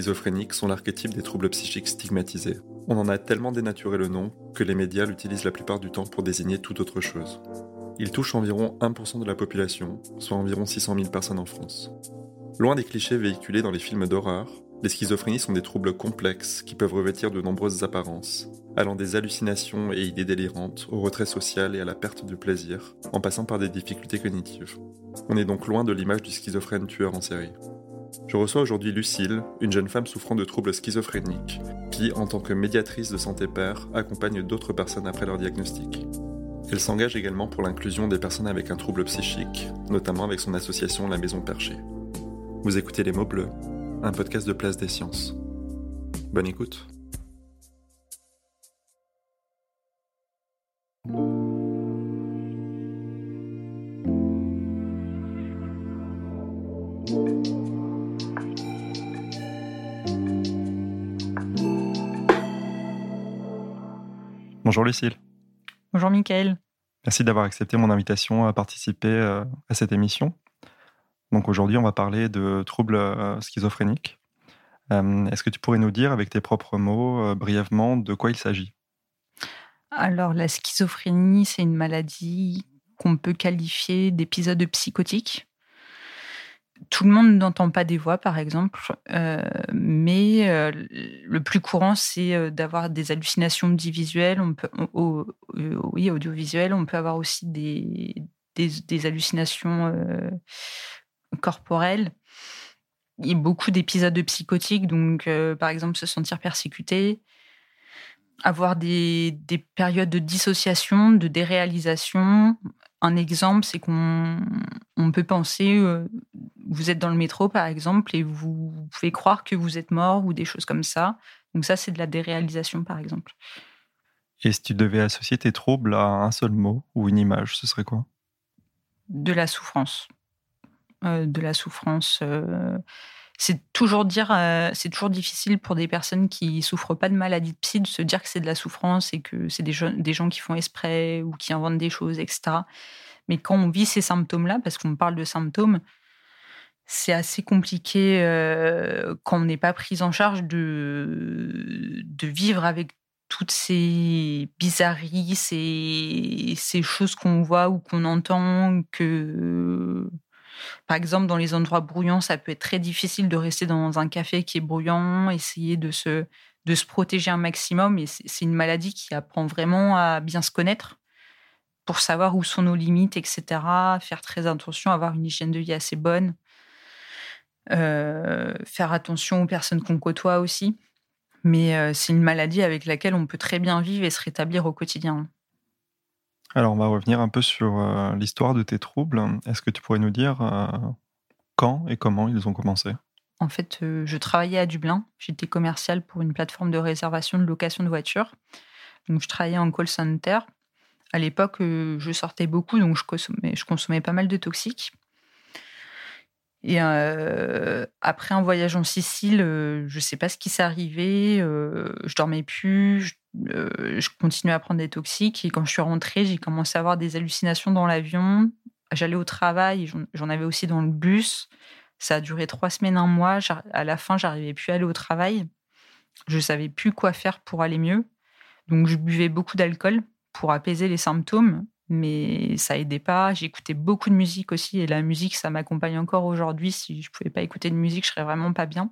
Schizophréniques sont l'archétype des troubles psychiques stigmatisés. On en a tellement dénaturé le nom que les médias l'utilisent la plupart du temps pour désigner toute autre chose. Il touche environ 1% de la population, soit environ 600 000 personnes en France. Loin des clichés véhiculés dans les films d'horreur, les schizophrénies sont des troubles complexes qui peuvent revêtir de nombreuses apparences, allant des hallucinations et idées délirantes au retrait social et à la perte de plaisir, en passant par des difficultés cognitives. On est donc loin de l'image du schizophrène tueur en série. Je reçois aujourd'hui Lucille, une jeune femme souffrant de troubles schizophréniques, qui, en tant que médiatrice de santé père, accompagne d'autres personnes après leur diagnostic. Elle s'engage également pour l'inclusion des personnes avec un trouble psychique, notamment avec son association La Maison Perchée. Vous écoutez Les mots bleus, un podcast de Place des Sciences. Bonne écoute. Bonjour Lucille. Bonjour Mickaël. Merci d'avoir accepté mon invitation à participer euh, à cette émission. Donc aujourd'hui, on va parler de troubles euh, schizophréniques. Euh, est-ce que tu pourrais nous dire, avec tes propres mots, brièvement, de quoi il s'agit? Alors, la schizophrénie, c'est une maladie qu'on peut qualifier d'épisode psychotique tout le monde n'entend pas des voix, par exemple, euh, mais euh, le plus courant, c'est euh, d'avoir des hallucinations peut, oui, audiovisuelles. On peut avoir aussi des, hallucinations corporelles. Il y a beaucoup d'épisodes psychotiques, donc par exemple se sentir persécuté, avoir des périodes de dissociation, de déréalisation, un exemple, c'est qu'on on peut penser, euh, vous êtes dans le métro par exemple, et vous, pouvez croire que vous êtes mort ou des choses comme ça. Donc ça, c'est de la déréalisation par exemple. Et si tu devais associer tes troubles à un seul mot ou une image, ce serait quoi? De la souffrance. Euh, de la souffrance. Euh, c'est toujours dire, euh, c'est toujours difficile pour des personnes qui souffrent pas de maladie de psy de se dire que c'est de la souffrance et que c'est des, gens qui font esprit ou qui inventent des choses, etc. Mais quand on vit ces symptômes-là, parce qu'on parle de symptômes, c'est assez compliqué euh, quand on n'est pas pris en charge de, de vivre avec toutes ces bizarreries, ces, ces choses qu'on voit ou qu'on entend, que par exemple, dans les endroits brouillants, ça peut être très difficile de rester dans un café qui est bruyant, essayer de se, de se protéger un maximum. Et c'est une maladie qui apprend vraiment à bien se connaître pour savoir où sont nos limites, etc. Faire très attention, avoir une hygiène de vie assez bonne. Euh, faire attention aux personnes qu'on côtoie aussi. Mais euh, c'est une maladie avec laquelle on peut très bien vivre et se rétablir au quotidien. Alors, on va revenir un peu sur euh, l'histoire de tes troubles. Est-ce que tu pourrais nous dire euh, quand et comment ils ont commencé? En fait, euh, je travaillais à Dublin. J'étais commerciale pour une plateforme de réservation de location de voitures. Donc, je travaillais en call center. À l'époque, je sortais beaucoup, donc je consommais, je consommais pas mal de toxiques. Et après un voyage en Sicile, je ne sais pas ce qui s'est arrivé. je dormais plus, je continuais à prendre des toxiques. Et quand je suis rentrée, j'ai commencé à avoir des hallucinations dans l'avion. J'allais au travail, j'en avais aussi dans le bus. Ça a duré trois semaines, un mois. À la fin, j'arrivais plus à aller au travail. Je savais plus quoi faire pour aller mieux. Donc, je buvais beaucoup d'alcool pour apaiser les symptômes, mais ça aidait pas. J'écoutais beaucoup de musique aussi, et la musique, ça m'accompagne encore aujourd'hui. Si je pouvais pas écouter de musique, je serais vraiment pas bien.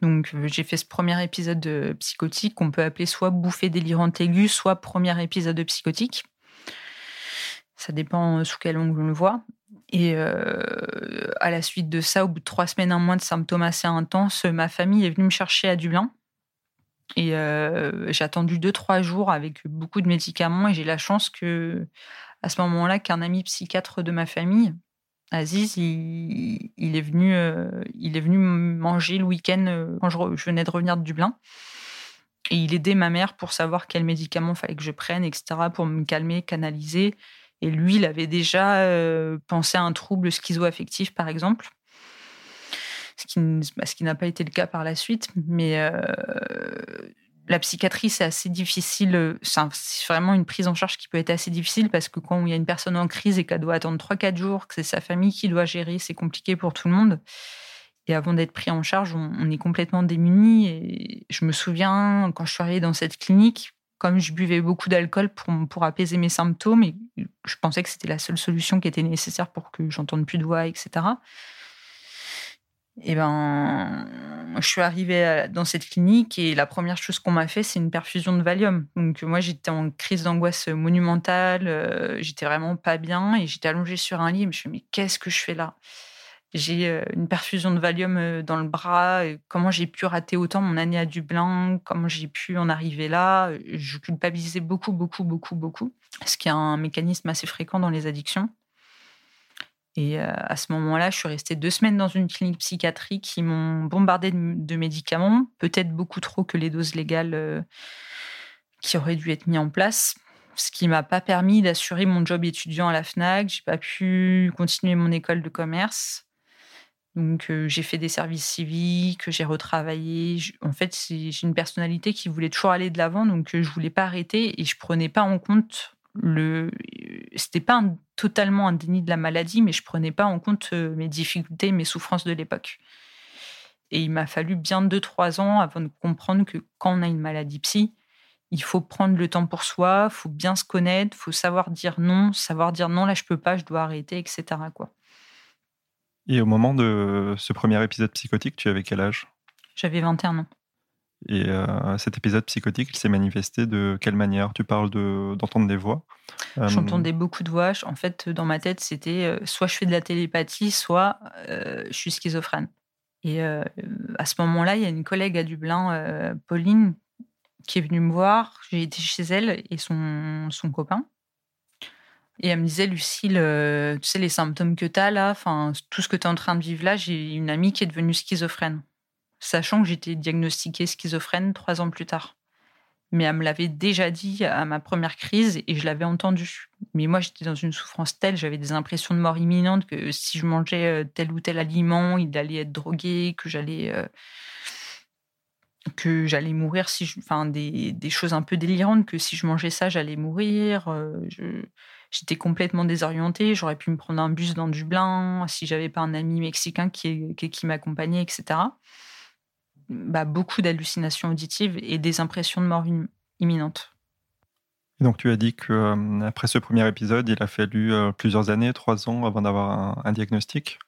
Donc, euh, j'ai fait ce premier épisode de psychotique qu'on peut appeler soit bouffée délirante aiguë, soit premier épisode de psychotique. ça dépend sous quel angle on le voit. Et à la suite de ça, au bout de trois semaines, un mois de symptômes assez intenses, ma famille est venue me chercher à Dublin. Et j'ai attendu deux, trois jours avec beaucoup de médicaments. Et j'ai la chance que, à ce moment-là, qu'un ami psychiatre de ma famille, Aziz, il, est venu, il est venu manger le week-end quand je, venais de revenir de Dublin. Et il aidait ma mère pour savoir quels médicaments fallait que je prenne, etc., pour me calmer, canaliser. Et lui, il avait déjà euh, pensé à un trouble schizoaffectif, par exemple. Ce qui, ce qui n'a pas été le cas par la suite. Mais euh, la psychiatrie, c'est assez difficile. C'est vraiment une prise en charge qui peut être assez difficile parce que quand il y a une personne en crise et qu'elle doit attendre 3-4 jours, que c'est sa famille qui doit gérer, c'est compliqué pour tout le monde. Et avant d'être pris en charge, on, est complètement démunis. Et je me souviens, quand je suis arrivée dans cette clinique, comme je buvais beaucoup d'alcool pour, pour apaiser mes symptômes, et je pensais que c'était la seule solution qui était nécessaire pour que j'entende plus de voix, etc. Et ben, je suis arrivée dans cette clinique et la première chose qu'on m'a fait, c'est une perfusion de Valium. Donc moi, j'étais en crise d'angoisse monumentale, euh, j'étais vraiment pas bien et j'étais allongée sur un lit. Et je me suis dit, mais qu'est-ce que je fais là? J'ai euh, une perfusion de Valium euh, dans le bras. Comment j'ai pu rater autant mon année à Dublin? Comment j'ai pu en arriver là? Je culpabilisais beaucoup, beaucoup, beaucoup, beaucoup. Ce qui est un mécanisme assez fréquent dans les addictions. Et euh, à ce moment-là, je suis restée deux semaines dans une clinique psychiatrique qui m'ont bombardé de médicaments, peut-être beaucoup trop que les doses légales qui auraient dû être mises en place ce qui m'a pas permis d'assurer mon job étudiant à la Fnac. J'ai pas pu continuer mon école de commerce. Donc, euh, j'ai fait des services civiques, j'ai retravaillé. En fait, j'ai une personnalité qui voulait toujours aller de l'avant, donc euh, je voulais pas arrêter et je prenais pas en compte le. C'était pas totalement un déni de la maladie, mais je prenais pas en compte euh, mes difficultés, mes souffrances de l'époque. Et il m'a fallu bien deux, trois ans avant de comprendre que quand on a une maladie psy, il faut prendre le temps pour soi, il faut bien se connaître, il faut savoir dire non, savoir dire non, là je peux pas, je dois arrêter, etc. Quoi. Et au moment de ce premier épisode psychotique, tu avais quel âge? J'avais 21 ans. Et euh, cet épisode psychotique, il s'est manifesté de quelle manière? Tu parles d'entendre des voix euh, J'entendais beaucoup de voix. En fait, dans ma tête, c'était euh, soit je fais de la télépathie, soit je suis schizophrène. Et à ce moment-là, il y a une collègue à Dublin, Pauline, qui est venue me voir. J'ai été chez elle et son, son copain. Et elle me disait, Lucille, tu sais, les symptômes que tu as là, tout ce que tu es en train de vivre là, j'ai une amie qui est devenue schizophrène. Sachant que j'étais diagnostiquée schizophrène trois ans plus tard. Mais elle me l'avait déjà dit à ma première crise et je l'avais entendu. Mais moi, j'étais dans une souffrance telle, j'avais des impressions de mort imminente que si je mangeais euh, tel ou tel aliment, il allait être drogué, que j'allais. Euh, que j'allais mourir si enfin des, choses un peu délirantes que si je mangeais ça j'allais mourir je, j'étais complètement désorientée. J'aurais pu me prendre un bus dans Dublin si j'avais pas un ami mexicain qui, qui, m'accompagnait, etc. Bah, beaucoup d'hallucinations auditives et des impressions de mort imminente. Et donc tu as dit que euh, après ce premier épisode, il a fallu euh, plusieurs années, trois ans avant d'avoir un, diagnostic.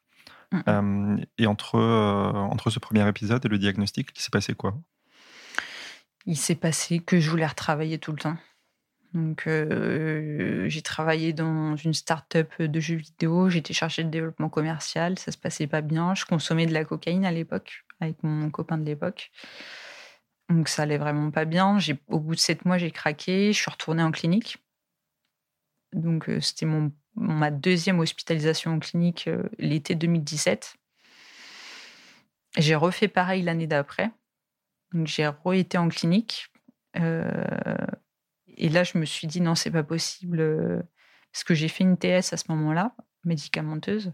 Euh, et entre, entre ce premier épisode et le diagnostic, il s'est passé quoi? Il s'est passé que je voulais retravailler tout le temps. Donc, euh, j'ai travaillé dans une start-up de jeux vidéo. J'étais chargée de développement commercial. Ça se passait pas bien. Je consommais de la cocaïne à l'époque avec mon copain de l'époque. Donc, ça allait vraiment pas bien. Au bout de sept mois, j'ai craqué. Je suis retournée en clinique. Donc, euh, c'était mon, ma deuxième hospitalisation en clinique euh, l'été 2017. J'ai refait pareil l'année d'après. Donc, j'ai re-été en clinique. Et là, je me suis dit, non, c'est pas possible. Euh, parce que j'ai fait une TS à ce moment-là, médicamenteuse.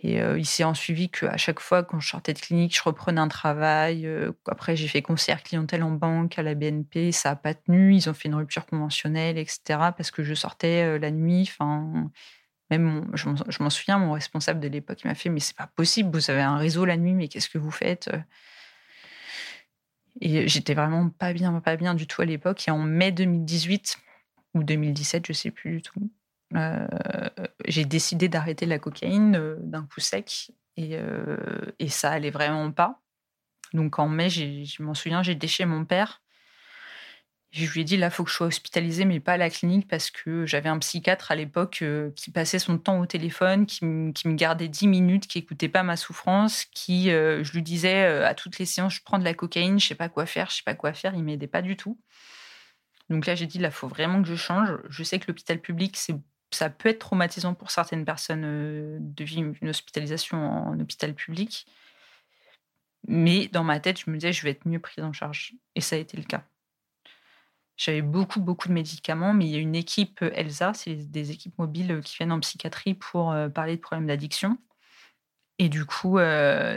Et euh, il s'est en suivi qu'à chaque fois, quand je sortais de clinique, je reprenais un travail. Euh, après, j'ai fait conseillère clientèle en banque à la BNP. Ça n'a pas tenu. Ils ont fait une rupture conventionnelle, etc. Parce que je sortais la nuit. Enfin, même, je m'en souviens, mon responsable de l'époque, m'a fait Mais c'est pas possible, vous avez un réseau la nuit, mais qu'est-ce que vous faites et j'étais vraiment pas bien, pas bien du tout à l'époque. Et en mai 2018 ou 2017, je sais plus du tout, euh, j'ai décidé d'arrêter la cocaïne euh, d'un coup sec. Et, euh, et, ça allait vraiment pas. Donc en mai, je m'en souviens, j'ai déché mon père. Je lui ai dit, là, faut que je sois hospitalisée, mais pas à la clinique, parce que j'avais un psychiatre à l'époque euh, qui passait son temps au téléphone, qui, me gardait 10 minutes, qui écoutait pas ma souffrance, qui, euh, je lui disais euh, à toutes les séances, je prends de la cocaïne, je sais pas quoi faire, je sais pas quoi faire, il m'aidait pas du tout. Donc là, j'ai dit, là, faut vraiment que je change. Je sais que l'hôpital public, c'est ça peut être traumatisant pour certaines personnes de vivre une hospitalisation en hôpital public. Mais dans ma tête, je me disais, je vais être mieux prise en charge. Et ça a été le cas. J'avais beaucoup, beaucoup de médicaments, mais il y a une équipe euh, ELSA, c'est des équipes mobiles euh, qui viennent en psychiatrie pour euh, parler de problèmes d'addiction. Et du coup,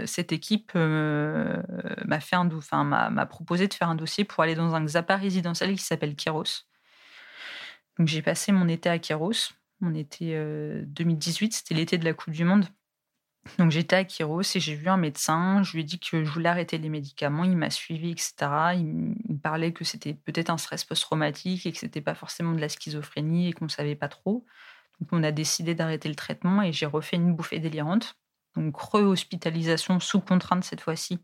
cette équipe m'a m'a proposé de faire un dossier pour aller dans un XAPA résidentiel qui s'appelle Kéros. Donc j'ai passé mon été à Kéros. Mon été 2018, c'était l'été de la Coupe du Monde. Donc j'étais à Kiros et j'ai vu un médecin. Je lui ai dit que je voulais arrêter les médicaments. Il m'a suivi, etc. Il, me parlait que c'était peut-être un stress post-traumatique et que c'était pas forcément de la schizophrénie et qu'on ne savait pas trop. Donc on a décidé d'arrêter le traitement et j'ai refait une bouffée délirante. Donc re-hospitalisation sous contrainte cette fois-ci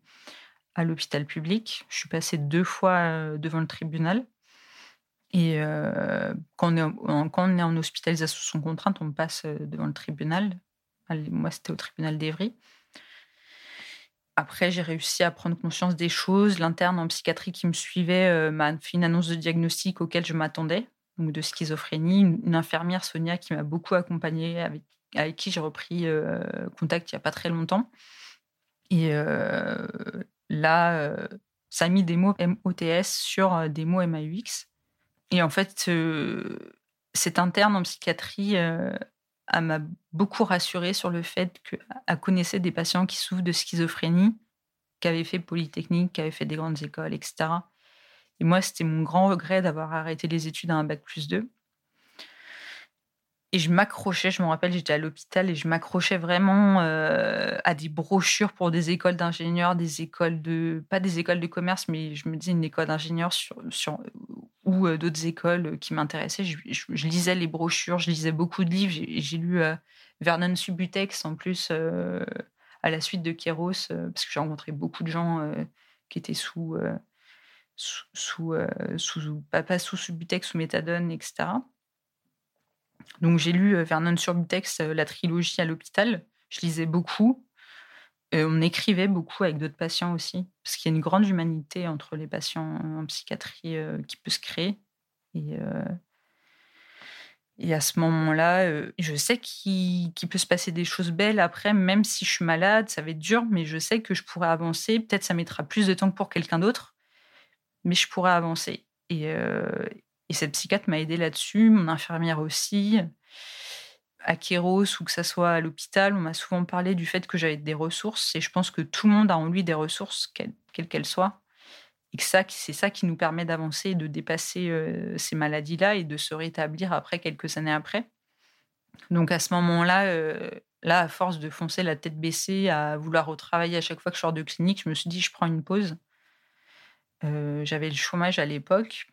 à l'hôpital public. Je suis passée deux fois euh, devant le tribunal. Et euh, quand, on est en, quand on est en hospitalisation sous contrainte, on passe euh, devant le tribunal moi, c'était au tribunal d'Evry. Après, j'ai réussi à prendre conscience des choses. L'interne en psychiatrie qui me suivait euh, m'a fait une annonce de diagnostic auquel je m'attendais, donc de schizophrénie. Une, infirmière, Sonia, qui m'a beaucoup accompagnée, avec, qui j'ai repris contact il n'y a pas très longtemps. Et là, ça a mis des mots MOTS sur des mots MAUX. Et en fait, cet interne en psychiatrie elle m'a beaucoup rassurée sur le fait qu'elle connaissait des patients qui souffrent de schizophrénie, qui avaient fait Polytechnique, qui avaient fait des grandes écoles, etc. Et moi, c'était mon grand regret d'avoir arrêté les études à un bac plus 2. Et je m'accrochais, je me rappelle, j'étais à l'hôpital et je m'accrochais vraiment euh, à des brochures pour des écoles d'ingénieurs, des écoles de. pas des écoles de commerce, mais je me disais une école d'ingénieurs sur, sur, ou euh, d'autres écoles qui m'intéressaient. Je, lisais les brochures, je lisais beaucoup de livres. J'ai lu euh, Vernon Subutex en plus à la suite de Kéros, parce que j'ai rencontré beaucoup de gens qui étaient sous. sous, sous, sous, pas sous Subutex, sous méthadone, etc. Donc j'ai lu euh, Vernon Subutex, euh, la trilogie à l'hôpital. Je lisais beaucoup. on écrivait beaucoup avec d'autres patients aussi, parce qu'il y a une grande humanité entre les patients en psychiatrie euh, qui peut se créer. Et, et à ce moment-là, je sais qu'il peut se passer des choses belles après, même si je suis malade, ça va être dur, mais je sais que je pourrais avancer. Peut-être ça mettra plus de temps que pour quelqu'un d'autre, mais je pourrais avancer. Et, et cette psychiatre m'a aidé là-dessus, mon infirmière aussi. À Kéros ou que ce soit à l'hôpital, on m'a souvent parlé du fait que j'avais des ressources et je pense que tout le monde a en lui des ressources, quelles qu'elles soient. Et que ça, c'est ça qui nous permet d'avancer et de dépasser euh, ces maladies-là et de se rétablir après, quelques années après. Donc à ce moment-là, euh, là, à force de foncer la tête baissée, à vouloir retravailler à chaque fois que je sors de clinique, je me suis dit, je prends une pause. Euh, j'avais le chômage à l'époque.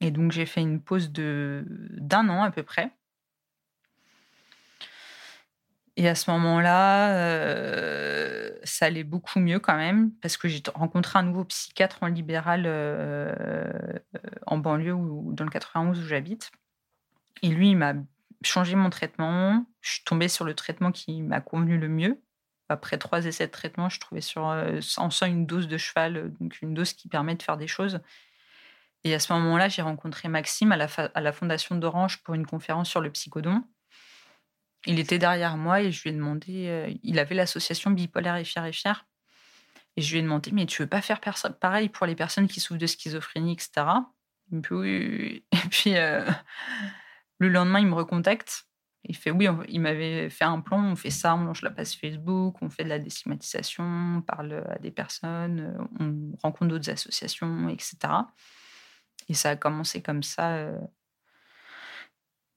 Et donc, j'ai fait une pause d'un an à peu près. Et à ce moment-là, euh, ça allait beaucoup mieux quand même, parce que j'ai rencontré un nouveau psychiatre en libéral euh, en banlieue ou dans le 91 où j'habite. Et lui, il m'a changé mon traitement. Je suis tombée sur le traitement qui m'a convenu le mieux. Après trois essais de traitement, je trouvais sur, euh, en sent une dose de cheval, donc une dose qui permet de faire des choses. Et à ce moment-là, j'ai rencontré Maxime à la, Fondation d'Orange pour une conférence sur le psychodon. Il était derrière moi et je lui ai demandé, euh, il avait l'association Bipolaire et Fier et Fier. Et je lui ai demandé, mais tu veux pas faire pareil pour les personnes qui souffrent de schizophrénie, etc. Et puis, euh, le lendemain, il me recontacte. Il fait oui, il m'avait fait un plan, on fait ça, on lance la page Facebook, on fait de la déstigmatisation, on parle à des personnes, on rencontre d'autres associations, etc. Et ça a commencé comme ça euh,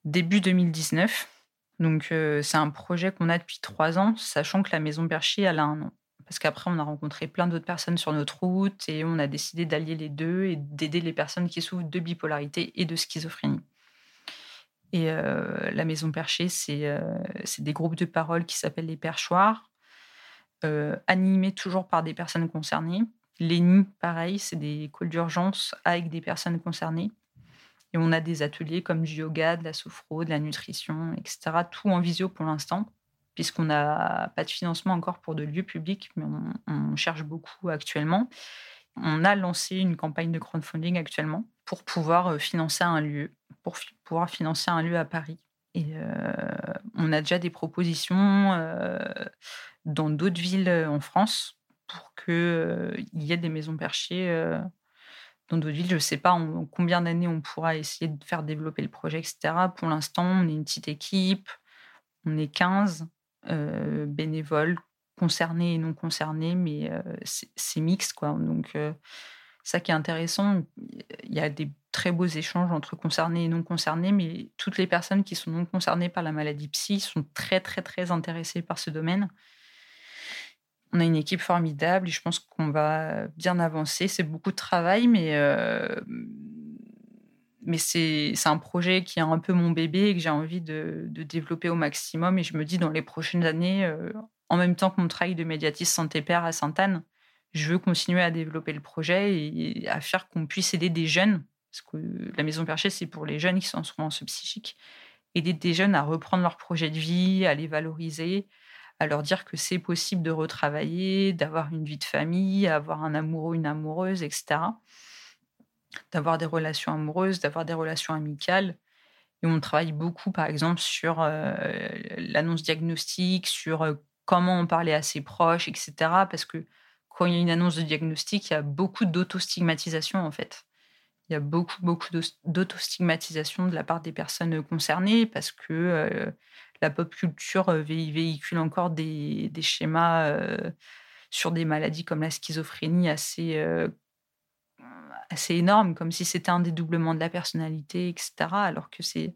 début 2019. Donc euh, c'est un projet qu'on a depuis trois ans, sachant que la Maison Bercher, elle a un an. Parce qu'après, on a rencontré plein d'autres personnes sur notre route et on a décidé d'allier les deux et d'aider les personnes qui souffrent de bipolarité et de schizophrénie. Et euh, la Maison Perchée, c'est des groupes de parole qui s'appellent les perchoirs, animés toujours par des personnes concernées L'ENI, pareil, c'est des calls d'urgence avec des personnes concernées. Et on a des ateliers comme du yoga, de la sophro, de la nutrition, etc. Tout en visio pour l'instant, puisqu'on n'a pas de financement encore pour de lieux publics, mais on, cherche beaucoup actuellement. On a lancé une campagne de crowdfunding actuellement pour pouvoir euh, financer un lieu, pour pouvoir financer un lieu à Paris. Et euh, on a déjà des propositions euh, dans d'autres villes en France pour qu'il y ait des maisons perchées dans d'autres villes. Je ne sais pas en combien d'années on pourra essayer de faire développer le projet, etc. Pour l'instant, on est une petite équipe, on est 15 euh, bénévoles concernés et non concernés, mais c'est mixte. Quoi. Donc, ça qui est intéressant, il y a des très beaux échanges entre concernés et non concernés, mais toutes les personnes qui sont non concernées par la maladie psy sont très, très, très intéressées par ce domaine. On a une équipe formidable et je pense qu'on va bien avancer. C'est beaucoup de travail, mais, euh, mais c'est un projet qui est un peu mon bébé et que j'ai envie de, développer au maximum. Et je me dis, dans les prochaines années, euh, en même temps que mon travail de médiatiste santé-père à Sainte-Anne, je veux continuer à développer le projet et à faire qu'on puisse aider des jeunes. Parce que la Maison Perchée, c'est pour les jeunes qui sont en souffrance psychique. Aider des jeunes à reprendre leur projet de vie, à les valoriser, à leur dire que c'est possible de retravailler, d'avoir une vie de famille, avoir un amoureux, une amoureuse, etc. D'avoir des relations amoureuses, d'avoir des relations amicales. Et on travaille beaucoup, par exemple, sur euh, l'annonce diagnostique, sur euh, comment on parlait à ses proches, etc. Parce que quand il y a une annonce de diagnostic, il y a beaucoup d'autostigmatisation, en fait. Il y a beaucoup, beaucoup d'autostigmatisation de la part des personnes concernées parce que euh, la pop culture véhicule encore des, schémas sur des maladies comme la schizophrénie assez, assez énormes, comme si c'était un dédoublement de la personnalité, etc. Alors que c'est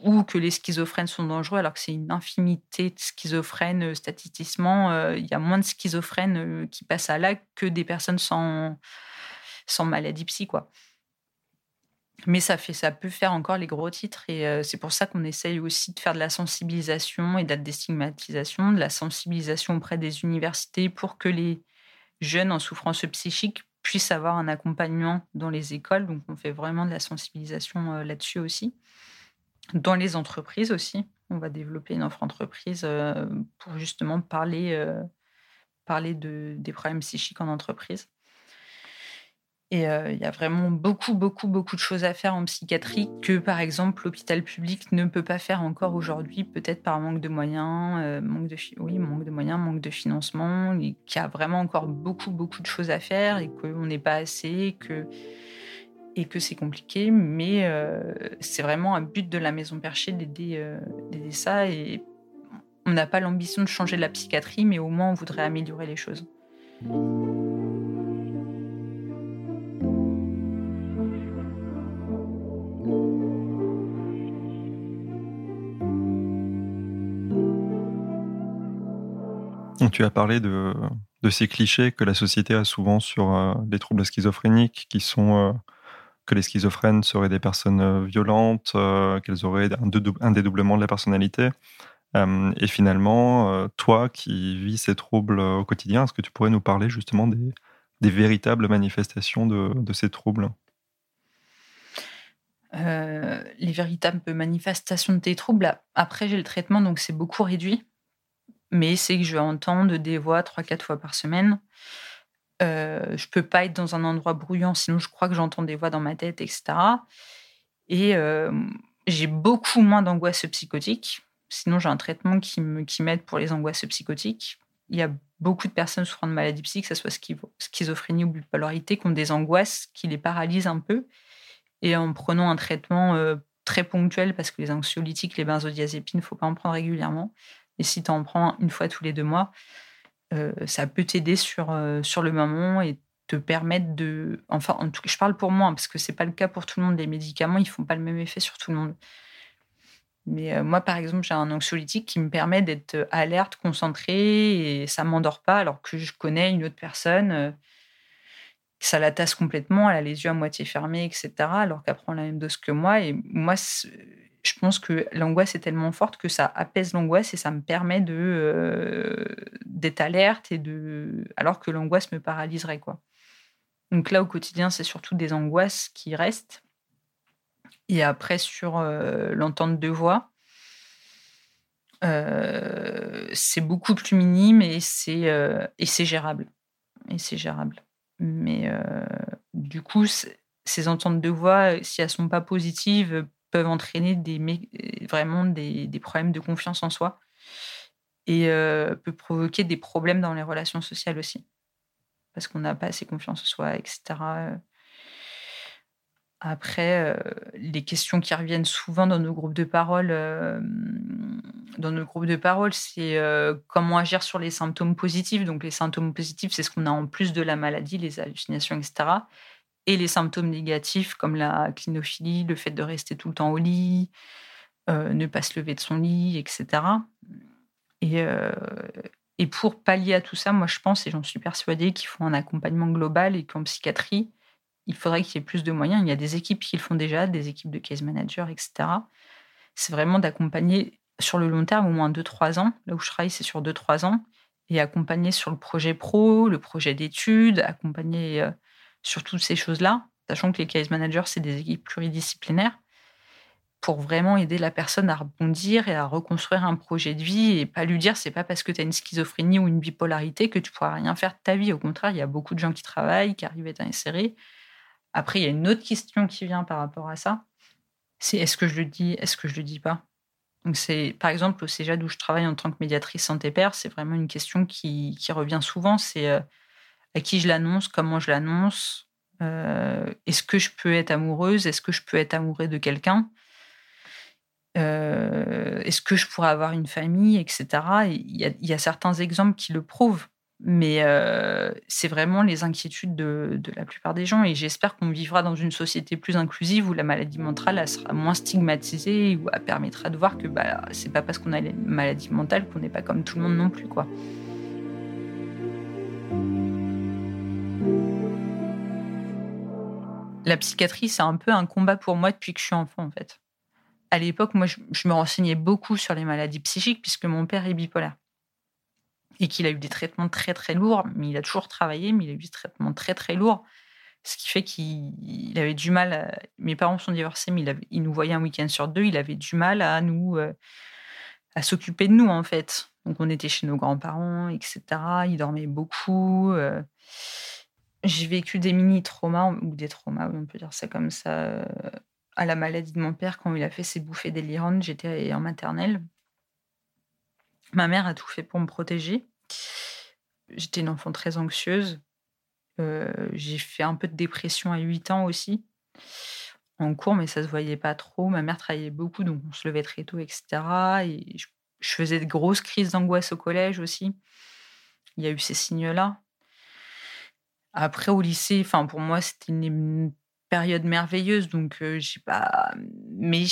ou que les schizophrènes sont dangereux, alors que c'est une infinité de schizophrènes statistiquement. Il y a moins de schizophrènes qui passent à l'acte que des personnes sans, sans maladie psy, quoi. Mais ça, fait, ça peut faire encore les gros titres. Et euh, c'est pour ça qu'on essaye aussi de faire de la sensibilisation et de la déstigmatisation, de la sensibilisation auprès des universités pour que les jeunes en souffrance psychique puissent avoir un accompagnement dans les écoles. Donc, on fait vraiment de la sensibilisation euh, là-dessus aussi. Dans les entreprises aussi. On va développer une offre entreprise euh, pour justement parler, parler de, des problèmes psychiques en entreprise. Et il y a vraiment beaucoup, beaucoup, beaucoup de choses à faire en psychiatrie que, par exemple, l'hôpital public ne peut pas faire encore aujourd'hui, peut-être par manque de moyens, manque de, oui, manque de moyens, manque de financement, et qu'il y a vraiment encore beaucoup, beaucoup de choses à faire et qu'on n'est pas assez, que, et que c'est compliqué. Mais c'est vraiment un but de la Maison Perchée d'aider ça. Et on n'a pas l'ambition de changer la psychiatrie, mais au moins on voudrait améliorer les choses. Tu as parlé de, ces clichés que la société a souvent sur euh, les troubles schizophréniques, qui sont euh, que les schizophrènes seraient des personnes euh, violentes, qu'elles auraient un, dédoublement de la personnalité. et finalement, toi qui vis ces troubles au quotidien, est-ce que tu pourrais nous parler justement des, véritables manifestations de, ces troubles? Les véritables manifestations de tes troubles, après j'ai le traitement, donc c'est beaucoup réduit mais c'est que je vais entendre des voix trois, quatre fois par semaine. Euh, je peux pas être dans un endroit bruyant, sinon je crois que j'entends des voix dans ma tête, etc. Et euh, j'ai beaucoup moins d'angoisse psychotique. Sinon, j'ai un traitement qui m'aide pour les angoisses psychotiques. Il y a beaucoup de personnes souffrant de maladies psychiques, que ce soit schizophrénie ou bipolarité, qui ont des angoisses qui les paralysent un peu. Et en prenant un traitement euh, très ponctuel, parce que les anxiolytiques, les benzodiazépines, il ne faut pas en prendre régulièrement, et si tu en prends une fois tous les deux mois, euh, ça peut t'aider sur, euh, sur le moment et te permettre de. Enfin, en tout cas, je parle pour moi, parce que c'est pas le cas pour tout le monde. Les médicaments, ils font pas le même effet sur tout le monde. Mais euh, moi, par exemple, j'ai un anxiolytique qui me permet d'être alerte, concentrée, et ça m'endort pas, alors que je connais une autre personne, ça la tasse complètement, elle a les yeux à moitié fermés, etc., alors qu'elle prend la même dose que moi. Et moi, je pense que l'angoisse est tellement forte que ça apaise l'angoisse et ça me permet de, euh, d'être alerte et de alors que l'angoisse me paralyserait quoi. Donc là au quotidien c'est surtout des angoisses qui restent. Et après sur l'entente de voix, c'est beaucoup plus minime et c'est et c'est gérable et c'est gérable. Mais du coup ces ententes de voix si elles sont pas positives peuvent entraîner des vraiment des, des problèmes de confiance en soi et peut provoquer des problèmes dans les relations sociales aussi. Parce qu'on n'a pas assez confiance en soi, etc. Après, les questions qui reviennent souvent dans nos groupes de parole, dans nos groupes de parole, c'est comment agir sur les symptômes positifs. Donc, les symptômes positifs, c'est ce qu'on a en plus de la maladie, les hallucinations, etc. Et les symptômes négatifs, comme la clinophilie, le fait de rester tout le temps au lit, ne pas se lever de son lit, etc. Et, euh, et pour pallier à tout ça, moi je pense, et j'en suis persuadée, qu'il faut un accompagnement global et qu'en psychiatrie, il faudrait qu'il y ait plus de moyens. Il y a des équipes qui le font déjà, des équipes de case manager, etc. C'est vraiment d'accompagner sur le long terme, au moins 2-3 ans. Là où je travaille, c'est sur 2-3 ans. Et accompagner sur le projet pro, le projet d'études, accompagner euh, sur toutes ces choses-là, sachant que les case managers, c'est des équipes pluridisciplinaires pour vraiment aider la personne à rebondir et à reconstruire un projet de vie et pas lui dire c'est pas parce que tu as une schizophrénie ou une bipolarité que tu pourras rien faire de ta vie. Au contraire, il y a beaucoup de gens qui travaillent, qui arrivent à être insérés. Après, il y a une autre question qui vient par rapport à ça. C'est est-ce que je le dis, est-ce que je le dis pas? Donc c'est par exemple au CEJAD où je travaille en tant que médiatrice santé-père, c'est vraiment une question qui, qui revient souvent. C'est euh, à qui je l'annonce, comment je l'annonce, euh, est-ce que je peux être amoureuse, est-ce que je peux être amoureux de quelqu'un euh, est-ce que je pourrais avoir une famille, etc. Il y, a certains exemples qui le prouvent, mais euh, c'est vraiment les inquiétudes de, la plupart des gens. Et j'espère qu'on vivra dans une société plus inclusive où la maladie mentale sera moins stigmatisée, où elle permettra de voir que bah, c'est pas parce qu'on a une maladie mentale qu'on n'est pas comme tout le monde non plus, quoi. La psychiatrie, c'est un peu un combat pour moi depuis que je suis enfant, en fait à l'époque, moi, je, me renseignais beaucoup sur les maladies psychiques puisque mon père est bipolaire et qu'il a eu des traitements très très lourds, mais il a toujours travaillé, mais il a eu des traitements très très lourds, ce qui fait qu'il avait du mal. Mes parents sont divorcés, mais il, nous voyait un week-end sur deux, il avait du mal à nous, euh, à s'occuper de nous en fait. Donc on était chez nos grands-parents, etc. Il dormait beaucoup. Euh. J'ai vécu des mini traumas ou des traumas, on peut dire ça comme ça, euh, à la maladie de mon père quand il a fait ses bouffées délirantes. J'étais en maternelle. Ma mère a tout fait pour me protéger. J'étais une enfant très anxieuse. Euh, j'ai fait un peu de dépression à 8 ans aussi, en cours, mais ça se voyait pas trop. Ma mère travaillait beaucoup, donc on se levait très tôt, etc. Et je, je faisais de grosses crises d'angoisse au collège aussi. Il y a eu ces signes-là. Après, au lycée, enfin, pour moi, c'était une période merveilleuse, donc j'ai pas. Mais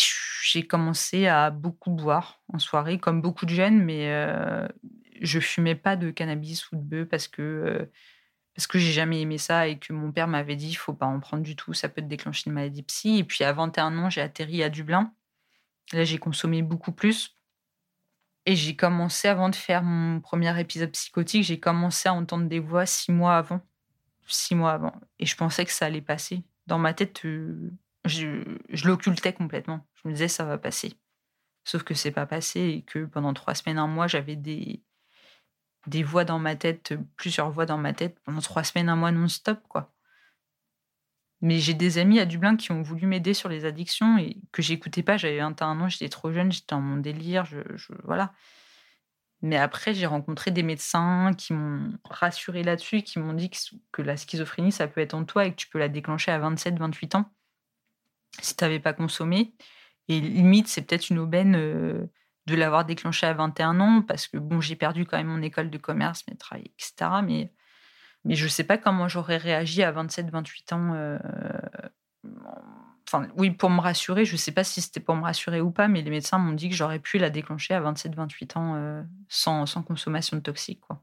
j'ai commencé à beaucoup boire en soirée, comme beaucoup de jeunes, mais je fumais pas de cannabis ou de bœuf parce que parce que j'ai jamais aimé ça et que mon père m'avait dit il faut pas en prendre du tout, ça peut te déclencher une maladie psy. Et puis à 21 ans, j'ai atterri à Dublin. Là, j'ai consommé beaucoup plus. Et j'ai commencé, avant de faire mon premier épisode psychotique, j'ai commencé à entendre des voix six mois avant. Six mois avant. Et je pensais que ça allait passer dans ma tête, euh, je, l'occultais complètement. Je me disais, ça va passer. Sauf que c'est pas passé et que pendant trois semaines, un mois, j'avais des, des voix dans ma tête, plusieurs voix dans ma tête pendant trois semaines, un mois non-stop, quoi. Mais j'ai des amis à Dublin qui ont voulu m'aider sur les addictions et que j'écoutais pas. J'avais 21 ans, j'étais trop jeune, j'étais dans mon délire, je, voilà. Mais après, j'ai rencontré des médecins qui m'ont rassuré là-dessus, qui m'ont dit que, la schizophrénie, ça peut être en toi et que tu peux la déclencher à 27, 28 ans si tu n'avais pas consommé. Et limite, c'est peut-être une aubaine de l'avoir déclenché à 21 ans parce que bon, j'ai perdu quand même mon école de commerce, mes travail, etc. Mais, mais je ne sais pas comment j'aurais réagi à 27, 28 ans. Enfin, oui, pour me rassurer, je ne sais pas si c'était pour me rassurer ou pas, mais les médecins m'ont dit que j'aurais pu la déclencher à 27-28 ans euh, sans, sans, consommation de toxiques. Quoi.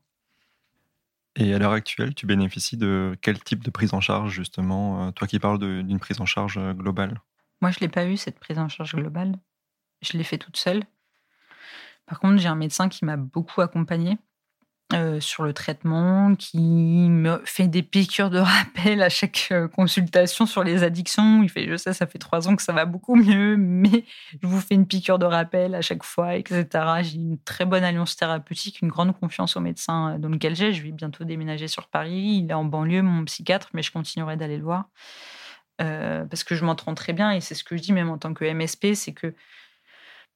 Et à l'heure actuelle, tu bénéficies de quel type de prise en charge, justement euh, Toi qui parles d'une prise en charge euh, globale? Moi, je ne l'ai pas eu, cette prise en charge globale. Je l'ai fait toute seule. Par contre, j'ai un médecin qui m'a beaucoup accompagnée. Euh, sur le traitement, qui me fait des piqûres de rappel à chaque euh, consultation sur les addictions. Il fait, je sais, ça fait trois ans que ça va beaucoup mieux, mais je vous fais une piqûre de rappel à chaque fois, etc. J'ai une très bonne alliance thérapeutique, une grande confiance au médecin euh, dans lequel j'ai. Je vais bientôt déménager sur Paris. Il est en banlieue, mon psychiatre, mais je continuerai d'aller le voir. parce que je m'entends très bien et c'est ce que je dis même en tant que MSP, c'est que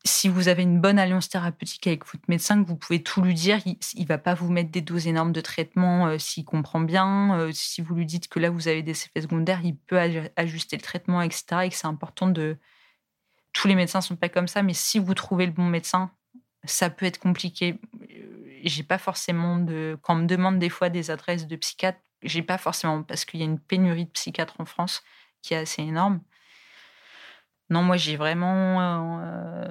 si vous avez une bonne alliance thérapeutique avec votre médecin, vous pouvez tout lui dire, il, ne va pas vous mettre des doses énormes de traitement euh, s'il comprend bien. Euh, si vous lui dites que là vous avez des effets secondaires, il peut ajuster le traitement, etc. Et que c'est important de. Tous les médecins sont pas comme ça, mais si vous trouvez le bon médecin, ça peut être compliqué. Euh, j'ai pas forcément de. Quand on me demande des fois des adresses de psychiatres, j'ai pas forcément parce qu'il y a une pénurie de psychiatres en France qui est assez énorme. Non, moi, j'ai vraiment. Euh,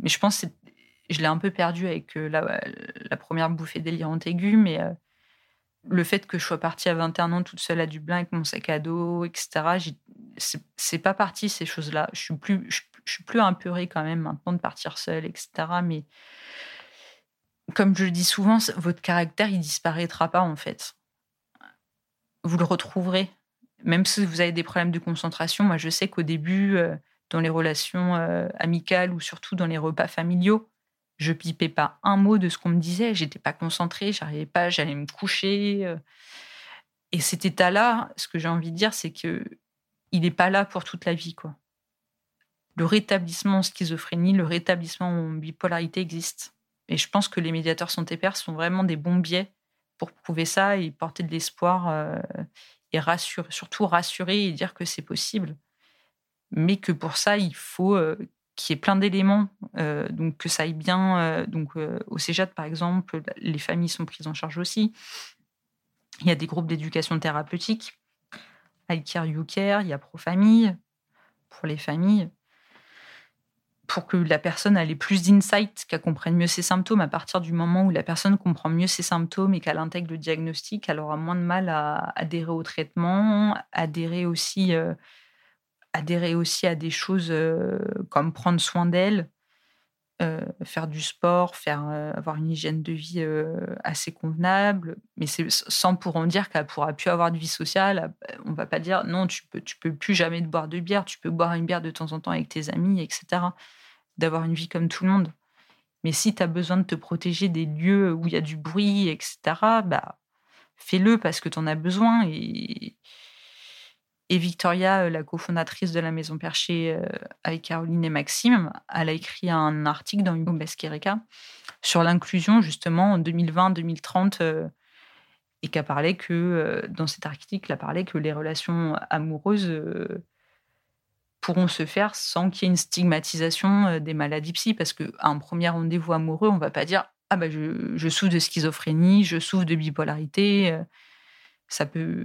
mais je pense que je l'ai un peu perdu avec euh, la, première bouffée délirante aiguë, mais euh, le fait que je sois partie à 21 ans toute seule à Dublin avec mon sac à dos, etc., c'est pas parti ces choses-là. Je suis plus, je, suis plus apeurée quand même maintenant de partir seule, etc. Mais comme je le dis souvent, votre caractère, il disparaîtra pas en fait. Vous le retrouverez. Même si vous avez des problèmes de concentration, moi je sais qu'au début, dans les relations euh, amicales ou surtout dans les repas familiaux. Je pipais pas un mot de ce qu'on me disait, j'étais pas concentrée, j'arrivais pas, j'allais me coucher. Euh. Et cet état-là, ce que j'ai envie de dire, c'est que il n'est pas là pour toute la vie, quoi. Le rétablissement en schizophrénie, le rétablissement en bipolarité existe. Et je pense que les médiateurs santé père sont vraiment des bons biais pour prouver ça et porter de l'espoir euh, et rassurer, surtout rassurer et dire que c'est possible mais que pour ça, il faut euh, qu'il y ait plein d'éléments, euh, donc que ça aille bien. Euh, donc au CEJAT, par exemple, les familles sont prises en charge aussi. Il y a des groupes d'éducation thérapeutique, iCare, YouCare, il y a ProFamille pour les familles, pour que la personne ait plus d'insight, qu'elle comprenne mieux ses symptômes. À partir du moment où la personne comprend mieux ses symptômes et qu'elle intègre le diagnostic, elle aura moins de mal à adhérer au traitement, adhérer aussi adhérer aussi à des choses euh, comme prendre soin d'elle, euh, faire du sport, faire euh, avoir une hygiène de vie assez convenable, mais c'est sans pour en dire qu'elle pourra plus avoir de vie sociale. On va pas dire non, tu peux, tu peux plus jamais boire de bière, tu peux boire une bière de temps en temps avec tes amis, etc. D'avoir une vie comme tout le monde. Mais si tu as besoin de te protéger des lieux où il y a du bruit, etc., bah, fais-le parce que tu en as besoin. Et, et Victoria, euh, la cofondatrice de la Maison Perchée euh, avec Caroline et Maxime, elle a écrit un article dans Hugo Erika sur l'inclusion justement en 2020-2030 euh, et qui a parlé que, dans cet article, a parlé que les relations amoureuses pourront se faire sans qu'il y ait une stigmatisation des maladies psy parce qu'à un premier rendez-vous amoureux, on ne va pas dire ah je, je souffre de schizophrénie, je souffre de bipolarité. Ça peut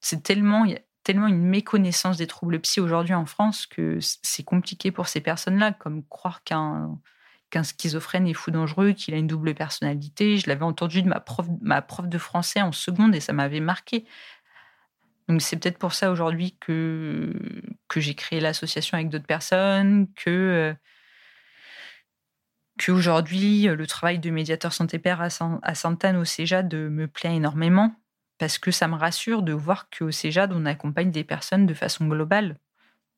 c'est tellement tellement une méconnaissance des troubles psy aujourd'hui en France que c'est compliqué pour ces personnes-là, comme croire qu'un qu'un schizophrène est fou dangereux, qu'il a une double personnalité. Je l'avais entendu de ma prof, ma prof de français en seconde et ça m'avait marqué. Donc c'est peut-être pour ça aujourd'hui que, que j'ai créé l'association avec d'autres personnes, que qu'aujourd'hui le travail de médiateur santé-père à Sainte-Anne au CEJA me plaît énormément parce que ça me rassure de voir qu'au CEJAD, on accompagne des personnes de façon globale,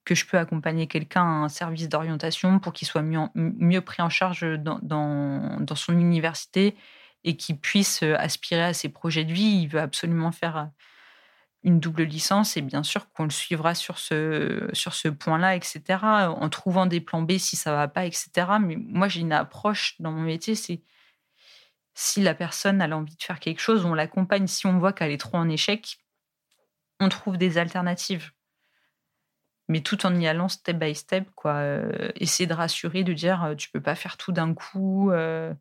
que je peux accompagner quelqu'un à un service d'orientation pour qu'il soit mieux, pris en charge dans, dans, son université et qu'il puisse euh, aspirer à ses projets de vie. Il veut absolument faire euh, une double licence et bien sûr qu'on le suivra sur ce, sur ce point-là, etc., en trouvant des plans B si ça va pas, etc. Mais moi, j'ai une approche dans mon métier, c'est si la personne a envie de faire quelque chose, on l'accompagne. Si on voit qu'elle est trop en échec, on trouve des alternatives. Mais tout en y allant step by step, quoi. Euh, essayer de rassurer, de dire euh, tu peux pas faire tout d'un coup. Euh,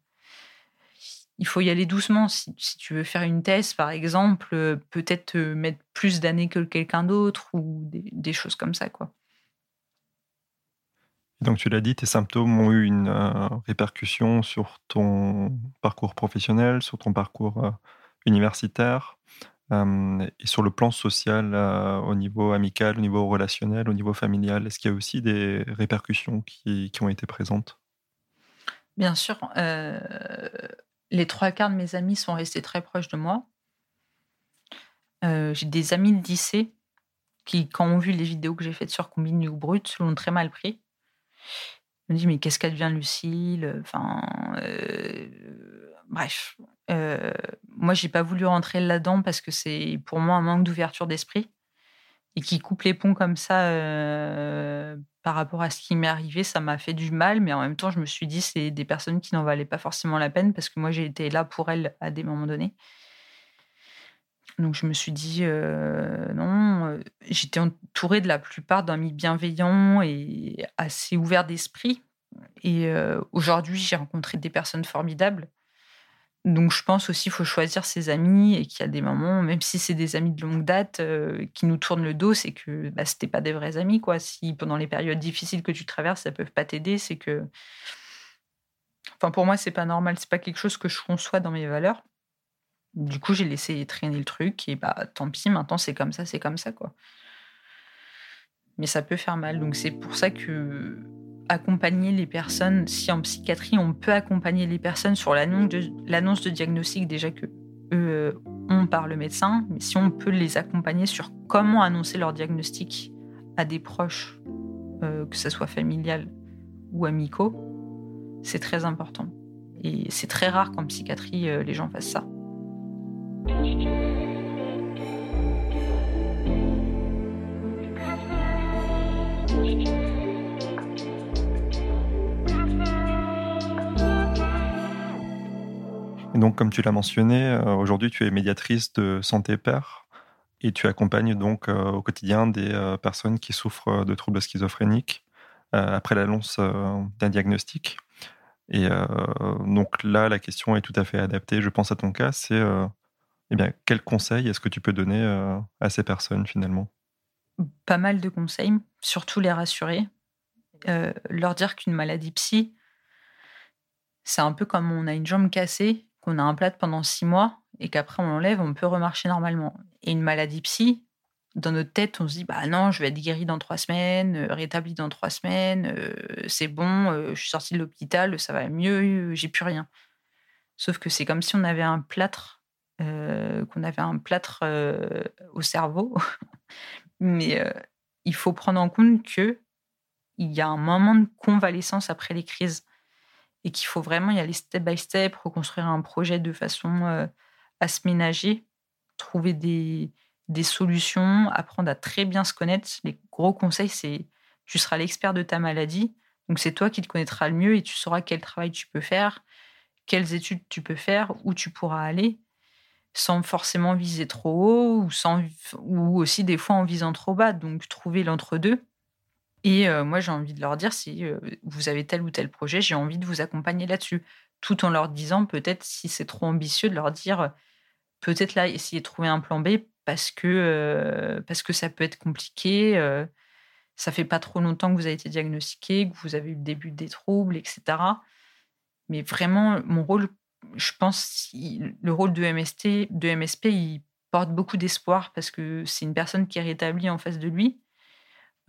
il faut y aller doucement. Si, tu veux faire une thèse, par exemple, peut-être mettre plus d'années que quelqu'un d'autre ou des, choses comme ça, quoi. Donc tu l'as dit, tes symptômes ont eu une euh, répercussion sur ton parcours professionnel, sur ton parcours euh, universitaire euh, et sur le plan social au niveau amical, au niveau relationnel, au niveau familial. Est-ce qu'il y a aussi des répercussions qui, qui ont été présentes? Bien sûr. les trois quarts de mes amis sont restés très proches de moi. j'ai des amis de lycée qui, quand ont vu les vidéos que j'ai faites sur Combini ou Brut, l'ont très mal pris. Ils me dit mais qu'est-ce qu'elle devient Lucille? Enfin, euh, bref. Euh, moi, j'ai pas voulu rentrer là-dedans parce que c'est pour moi un manque d'ouverture d'esprit et qui coupe les ponts comme ça euh, par rapport à ce qui m'est arrivé, ça m'a fait du mal, mais en même temps, je me suis dit c'est des personnes qui n'en valaient pas forcément la peine parce que moi, j'ai été là pour elles à des moments donnés. Donc je me suis dit euh, non, euh, j'étais entourée de la plupart d'amis bienveillants et assez ouverts d'esprit. Et euh, aujourd'hui, j'ai rencontré des personnes formidables. Donc je pense aussi qu'il faut choisir ses amis et qu'il y a des moments, même si c'est des amis de longue date qui nous tournent le dos, c'est que bah, c'était pas des vrais amis quoi. Si pendant les périodes difficiles que tu traverses, ça peut pas t'aider, c'est que, enfin pour moi c'est pas normal, c'est pas quelque chose que je conçois dans mes valeurs. Du coup, j'ai laissé traîner le truc et bah tant pis, maintenant c'est comme ça, c'est comme ça quoi. Mais ça peut faire mal, donc c'est pour ça que accompagner les personnes, si en psychiatrie on peut accompagner les personnes sur l'annonce de, diagnostic déjà que eux ont par le médecin, mais si on peut les accompagner sur comment annoncer leur diagnostic à des proches, euh, que ce soit familial ou amicaux, c'est très important. Et c'est très rare qu'en psychiatrie euh, les gens fassent ça. Donc, comme tu l'as mentionné, euh, aujourd'hui, tu es médiatrice de Santé Père et tu accompagnes donc euh, au quotidien des euh, personnes qui souffrent de troubles schizophréniques après l'annonce d'un diagnostic. Et donc là, la question est tout à fait adaptée, je pense, à ton cas. C'est eh bien, quels conseils est-ce que tu peux donner euh, à ces personnes finalement? Pas mal de conseils, surtout les rassurer. Euh, leur dire qu'une maladie psy, c'est un peu comme on a une jambe cassée, qu'on a un plâtre pendant six mois et qu'après on l'enlève, on peut remarcher normalement. Et une maladie psy, dans notre tête, on se dit bah non, je vais être guéri dans trois semaines, euh, rétabli dans trois semaines, c'est bon, je suis sorti de l'hôpital, ça va mieux, j'ai plus rien. Sauf que c'est comme si on avait un plâtre euh, qu'on avait un plâtre euh, au cerveau. Mais euh, il faut prendre en compte que il y a un moment de convalescence après les crises et qu'il faut vraiment y aller step by step, reconstruire un projet de façon à se ménager, trouver des, des solutions, apprendre à très bien se connaître. Les gros conseils, c'est tu seras l'expert de ta maladie, donc c'est toi qui te connaîtras le mieux et tu sauras quel travail tu peux faire, quelles études tu peux faire, où tu pourras aller sans forcément viser trop haut ou, sans, ou aussi des fois en visant trop bas. Donc, trouver l'entre-deux. Et euh, moi, j'ai envie de leur dire, si euh, vous avez tel ou tel projet, j'ai envie de vous accompagner là-dessus. Tout en leur disant, peut-être, si c'est trop ambitieux, de leur dire, peut-être là, essayer de trouver un plan B parce que, euh, parce que ça peut être compliqué. ça fait pas trop longtemps que vous avez été diagnostiqué, que vous avez eu le début des troubles, etc. Mais vraiment, mon rôle je pense le rôle de, MST, de MSP, il porte beaucoup d'espoir parce que c'est une personne qui est rétablie en face de lui,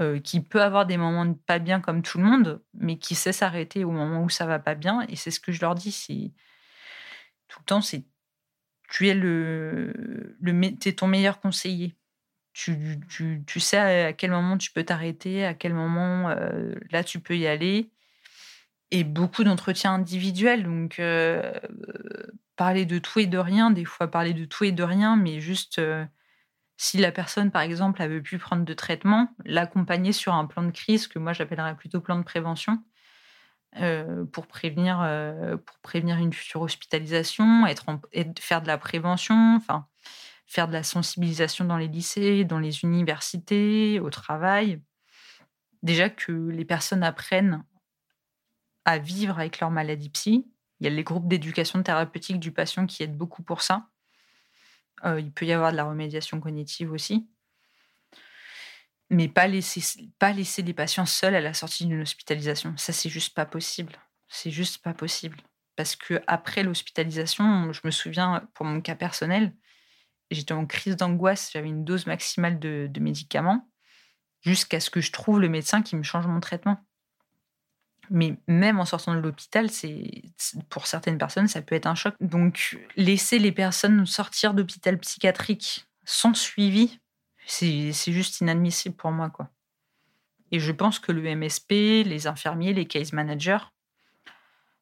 euh, qui peut avoir des moments de pas bien comme tout le monde, mais qui sait s'arrêter au moment où ça va pas bien. Et c'est ce que je leur dis, tout le temps, c'est tu es le, le ton meilleur conseiller. Tu, sais à quel moment tu peux t'arrêter, à quel moment euh, là tu peux y aller et beaucoup d'entretiens individuels. Donc, euh, parler de tout et de rien, des fois parler de tout et de rien, mais juste euh, si la personne, par exemple, avait pu prendre de traitement, l'accompagner sur un plan de crise, que moi j'appellerais plutôt plan de prévention, euh, pour, prévenir, pour prévenir une future hospitalisation, être, faire de la prévention, enfin, faire de la sensibilisation dans les lycées, dans les universités, au travail. Déjà que les personnes apprennent à vivre avec leur maladie psy. Il y a les groupes d'éducation thérapeutique du patient qui aident beaucoup pour ça. Euh, il peut y avoir de la remédiation cognitive aussi. Mais pas laisser, pas laisser les patients seuls à la sortie d'une hospitalisation. Ça, c'est juste pas possible. C'est juste pas possible. Parce que après l'hospitalisation, je me souviens, pour mon cas personnel, j'étais en crise d'angoisse, j'avais une dose maximale de médicaments, jusqu'à ce que je trouve le médecin qui me change mon traitement. Mais même en sortant de l'hôpital, c'est pour certaines personnes, ça peut être un choc. Donc, laisser les personnes sortir d'hôpital psychiatrique sans suivi, c'est juste inadmissible pour moi, quoi. Et je pense que le MSP, les infirmiers, les case managers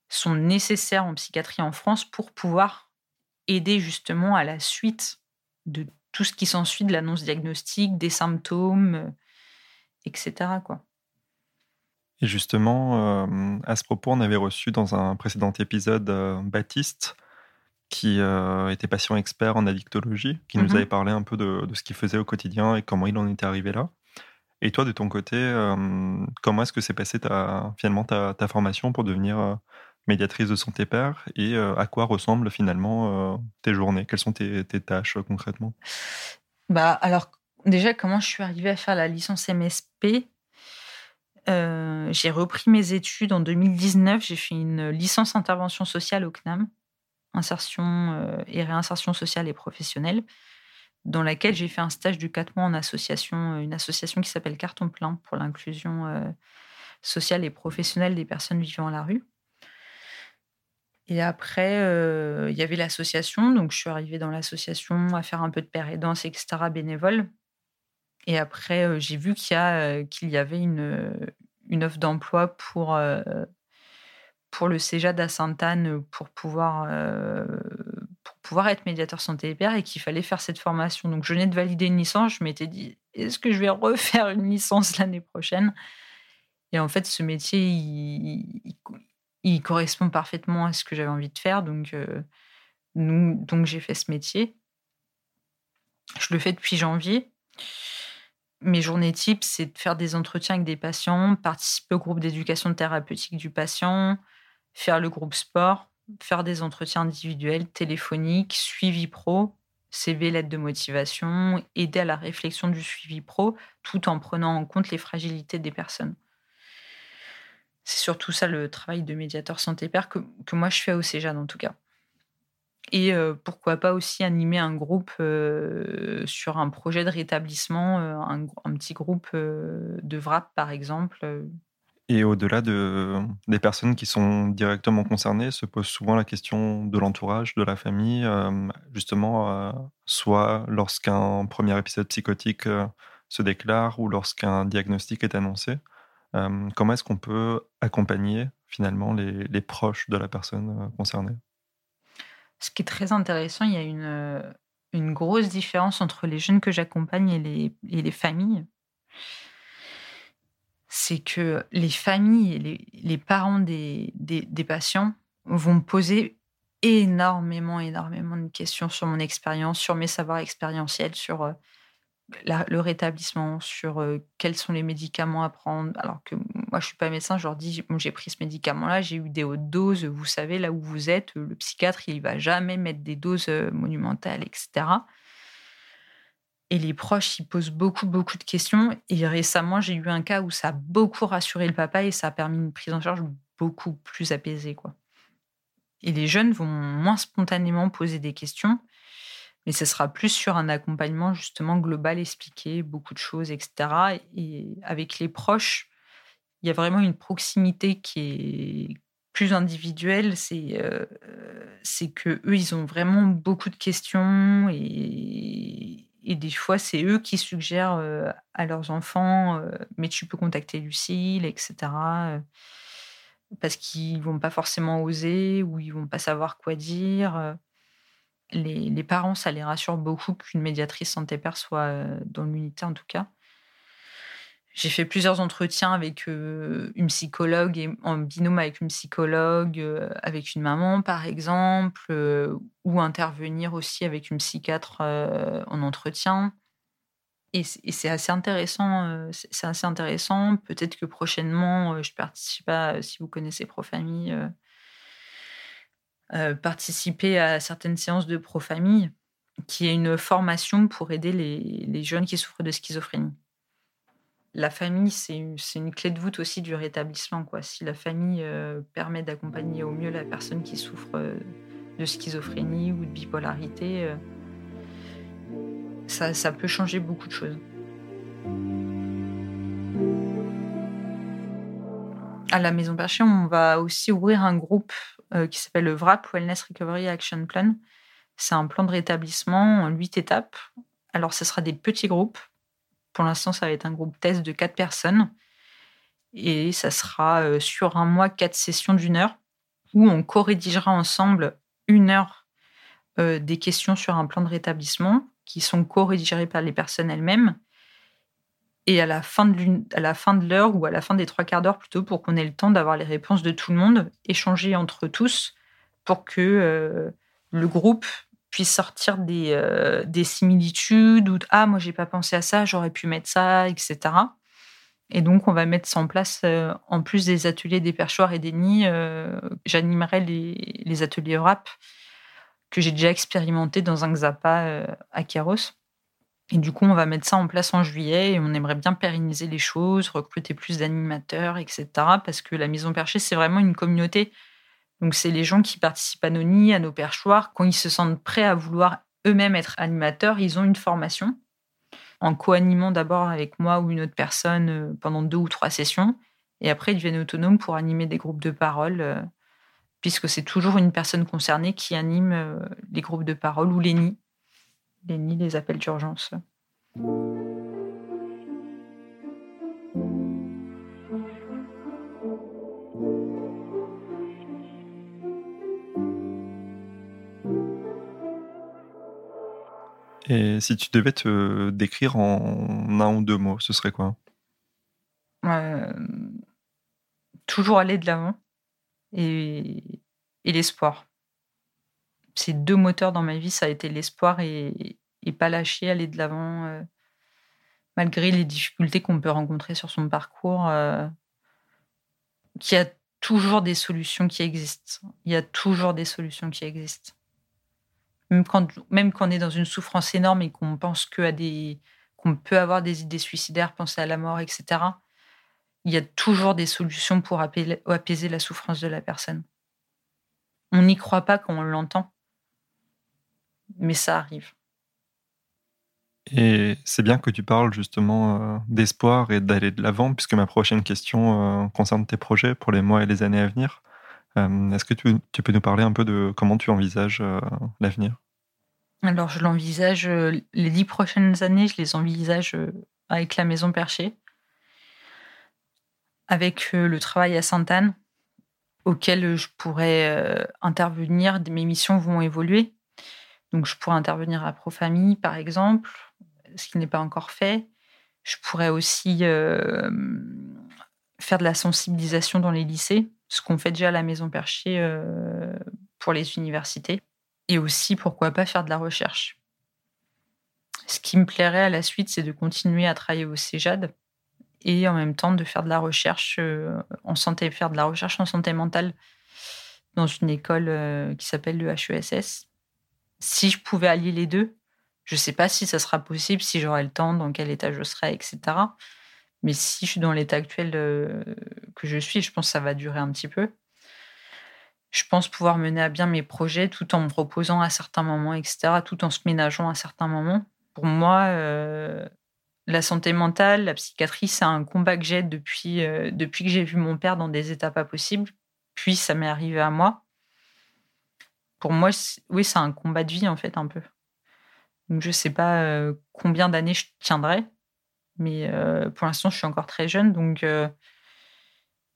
sont nécessaires en psychiatrie en France pour pouvoir aider justement à la suite de tout ce qui s'ensuit de l'annonce diagnostique, des symptômes, euh, etc. Quoi. Et justement, euh, à ce propos, on avait reçu dans un précédent épisode euh, Baptiste, qui était patient expert en addictologie, qui nous mhm. avait parlé un peu de, de ce qu'il faisait au quotidien et comment il en était arrivé là. Et toi, de ton côté, comment est-ce que s'est passée ta, finalement ta, ta, formation pour devenir médiatrice de santé père et à quoi ressemblent finalement tes journées? Quelles sont tes, tes tâches concrètement? Bah, Alors, déjà, comment je suis arrivée à faire la licence MSP J'ai repris mes études en 2019. J'ai fait une licence intervention sociale au CNAM, insertion et réinsertion sociale et professionnelle dans laquelle j'ai fait un stage de quatre mois en association, euh, une association qui s'appelle Carton Plein pour l'inclusion euh, sociale et professionnelle des personnes vivant à la rue. Et après, euh, il y avait l'association, donc je suis arrivée dans l'association à faire un peu de père et etc., bénévole. Et après, j'ai vu qu'il y, avait une, une offre d'emploi pour, pour le CEJA à Sainte-Anne pour pouvoir pouvoir être médiateur santé et père et qu'il fallait faire cette formation. Donc, je venais de valider une licence. Je m'étais dit, est-ce que je vais refaire une licence l'année prochaine? Et en fait, ce métier, il, correspond parfaitement à ce que j'avais envie de faire. Donc, euh, donc j'ai fait ce métier. Je le fais depuis janvier. Mes journées types, c'est de faire des entretiens avec des patients, participer au groupe d'éducation thérapeutique du patient, faire le groupe sport, faire des entretiens individuels, téléphoniques, suivi pro, CV, lettre de motivation, aider à la réflexion du suivi pro, tout en prenant en compte les fragilités des personnes. C'est surtout ça le travail de médiateur santé-père que, moi je fais au CEJAD en tout cas. Et euh, pourquoi pas aussi animer un groupe euh, sur un projet de rétablissement, euh, un, petit groupe de VRAP par exemple, et au-delà de, des personnes qui sont directement concernées, se pose souvent la question de l'entourage, de la famille, justement, soit lorsqu'un premier épisode psychotique se déclare ou lorsqu'un diagnostic est annoncé. comment est-ce qu'on peut accompagner finalement les, proches de la personne concernée? Ce qui est très intéressant, il y a une, une grosse différence entre les jeunes que j'accompagne et les, familles. C'est que les familles et les, parents des, patients vont poser énormément, énormément de questions sur mon expérience, sur mes savoirs expérientiels, sur le rétablissement, sur quels sont les médicaments à prendre. Alors que moi, je suis pas médecin, je leur dis, j'ai pris ce médicament-là, j'ai eu des hautes doses, vous savez, là où vous êtes, le psychiatre, il va jamais mettre des doses monumentales, etc. Et les proches, ils posent beaucoup, beaucoup de questions. Et récemment, j'ai eu un cas où ça a beaucoup rassuré le papa et ça a permis une prise en charge beaucoup plus apaisée. Quoi. Et les jeunes vont moins spontanément poser des questions, mais ce sera plus sur un accompagnement justement global, expliquer beaucoup de choses, etc. Et avec les proches, il y a vraiment une proximité qui est plus individuelle. C'est euh, que eux, ils ont vraiment beaucoup de questions et et des fois, c'est eux qui suggèrent euh, à leurs enfants, euh, mais tu peux contacter Lucille, etc. Euh, parce qu'ils vont pas forcément oser ou ils vont pas savoir quoi dire. Les, parents, ça les rassure beaucoup qu'une médiatrice santé-père soit dans l'unité, en tout cas. J'ai fait plusieurs entretiens avec euh, une psychologue et en binôme avec une psychologue, euh, avec une maman par exemple, euh, ou intervenir aussi avec une psychiatre en entretien. Et c'est assez intéressant. c'est assez intéressant. Peut-être que prochainement, je participe à, si vous connaissez Profamille, participer à certaines séances de Profamille, qui est une formation pour aider les, jeunes qui souffrent de schizophrénie la famille, c'est une, clé de voûte aussi du rétablissement. Quoi. Si la famille euh, permet d'accompagner au mieux la personne qui souffre euh, de schizophrénie ou de bipolarité, euh, ça, ça, peut changer beaucoup de choses. À la Maison Perchée, on va aussi ouvrir un groupe euh, qui s'appelle le VRAP, Wellness Recovery Action Plan. C'est un plan de rétablissement en huit étapes. Alors, ce sera des petits groupes. Pour l'instant, ça va être un groupe test de quatre personnes. Et ça sera euh, sur un mois, quatre sessions d'une heure, où on co-rédigera ensemble une heure euh, des questions sur un plan de rétablissement, qui sont co-rédigées par les personnes elles-mêmes. Et à la fin de l'heure ou à la fin des trois quarts d'heure plutôt, pour qu'on ait le temps d'avoir les réponses de tout le monde, échanger entre tous pour que euh, le groupe puisse sortir des, euh, des similitudes ou ah moi j'ai pas pensé à ça, j'aurais pu mettre ça, etc. Et donc on va mettre ça en place euh, en plus des ateliers des perchoirs et des nids. J'animerai les, les, ateliers rap que j'ai déjà expérimenté dans un Xapa à Kéros. Et du coup, on va mettre ça en place en juillet et on aimerait bien pérenniser les choses, recruter plus d'animateurs, etc. Parce que la Maison Perchée, c'est vraiment une communauté. Donc, c'est les gens qui participent à nos nids, à nos perchoirs. Quand ils se sentent prêts à vouloir eux-mêmes être animateurs, ils ont une formation en co-animant d'abord avec moi ou une autre personne euh, pendant deux ou trois sessions. Et après, ils deviennent autonomes pour animer des groupes de parole, euh, puisque c'est toujours une personne concernée qui anime euh, les groupes de parole ou les nids les nids, les appels d'urgence. Et si tu devais te décrire en un ou deux mots, ce serait quoi? Euh, Toujours aller de l'avant et l'espoir ces deux moteurs dans ma vie, ça a été l'espoir et, pas lâcher, aller de l'avant, euh, malgré les difficultés qu'on peut rencontrer sur son parcours. Euh, qu'il y a toujours des solutions qui existent. Il y a toujours des solutions qui existent. Même quand, même quand on est dans une souffrance énorme et qu'on pense que des, qu'on peut avoir des idées suicidaires, penser à la mort, etc. Il y a toujours des solutions pour apaiser la souffrance de la personne. On n'y croit pas quand on l'entend, mais ça arrive. Et c'est bien que tu parles justement euh, d'espoir et d'aller de l'avant, puisque ma prochaine question euh, concerne tes projets pour les mois et les années à venir. Euh, est-ce que tu, peux nous parler un peu de comment tu envisages l'avenir? Alors, je l'envisage, les dix prochaines années, je les envisage avec la Maison Perchée, avec le travail à Sainte-Anne, auquel je pourrais intervenir. Mes missions vont évoluer donc, je pourrais intervenir à Profamille, par exemple, ce qui n'est pas encore fait. Je pourrais aussi euh, faire de la sensibilisation dans les lycées, ce qu'on fait déjà à la Maison Perchée euh, pour les universités. Et aussi, pourquoi pas, faire de la recherche. Ce qui me plairait à la suite, c'est de continuer à travailler au CEJAD et en même temps de faire de la recherche euh, en santé, faire de la recherche en santé mentale dans une école qui s'appelle le HESS si je pouvais allier les deux, je ne sais pas si ça sera possible, si j'aurai le temps, dans quel état je serai, etc. Mais si je suis dans l'état actuel euh, que je suis, je pense que ça va durer un petit peu. Je pense pouvoir mener à bien mes projets tout en me reposant à certains moments, etc., tout en se ménageant à certains moments. Pour moi, euh, la santé mentale, la psychiatrie, c'est un combat que j'ai depuis, euh, depuis que j'ai vu mon père dans des états pas possibles. Puis ça m'est arrivé à moi pour moi, oui, c'est un combat de vie, en fait, un peu. Donc, je ne sais pas euh, combien d'années je tiendrai, mais euh, pour l'instant, je suis encore très jeune, donc euh,